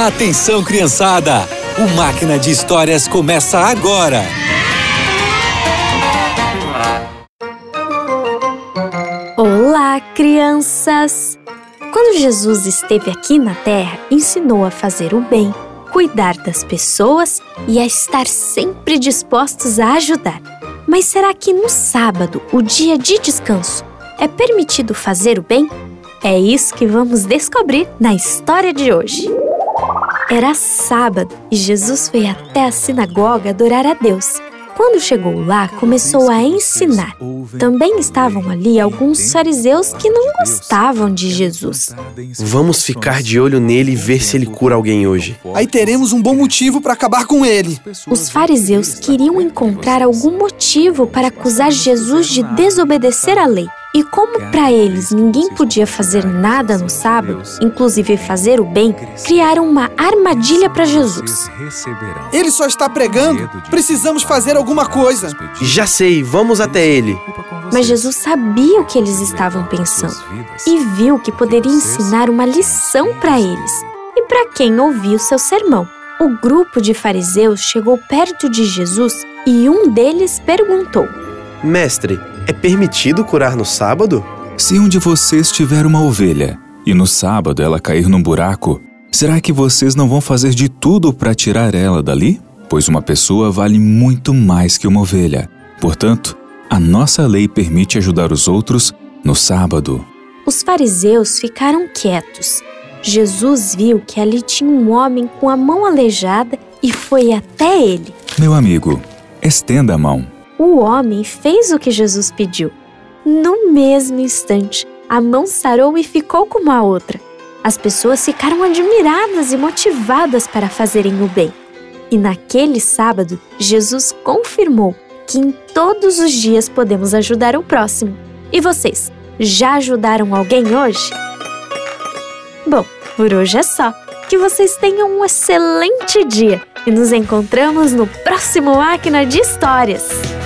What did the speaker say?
Atenção, criançada! O Máquina de Histórias começa agora! Olá, crianças! Quando Jesus esteve aqui na Terra, ensinou a fazer o bem, cuidar das pessoas e a estar sempre dispostos a ajudar. Mas será que no sábado, o dia de descanso, é permitido fazer o bem? É isso que vamos descobrir na história de hoje. Era sábado e Jesus foi até a sinagoga adorar a Deus. Quando chegou lá, começou a ensinar. Também estavam ali alguns fariseus que não gostavam de Jesus. Vamos ficar de olho nele e ver se ele cura alguém hoje. Aí teremos um bom motivo para acabar com ele. Os fariseus queriam encontrar algum motivo para acusar Jesus de desobedecer a lei. E como para eles ninguém podia fazer nada no sábado, inclusive fazer o bem, criaram uma armadilha para Jesus. Ele só está pregando. Precisamos fazer alguma coisa. Já sei, vamos até ele. Mas Jesus sabia o que eles estavam pensando e viu que poderia ensinar uma lição para eles e para quem ouviu seu sermão. O grupo de fariseus chegou perto de Jesus e um deles perguntou: Mestre, é permitido curar no sábado? Se um de vocês tiver uma ovelha e no sábado ela cair num buraco, será que vocês não vão fazer de tudo para tirar ela dali? Pois uma pessoa vale muito mais que uma ovelha. Portanto, a nossa lei permite ajudar os outros no sábado. Os fariseus ficaram quietos. Jesus viu que ali tinha um homem com a mão aleijada e foi até ele. Meu amigo, estenda a mão. O homem fez o que Jesus pediu. No mesmo instante, a mão sarou e ficou como a outra. As pessoas ficaram admiradas e motivadas para fazerem o bem. E naquele sábado, Jesus confirmou que em todos os dias podemos ajudar o próximo. E vocês, já ajudaram alguém hoje? Bom, por hoje é só. Que vocês tenham um excelente dia e nos encontramos no próximo Máquina de Histórias.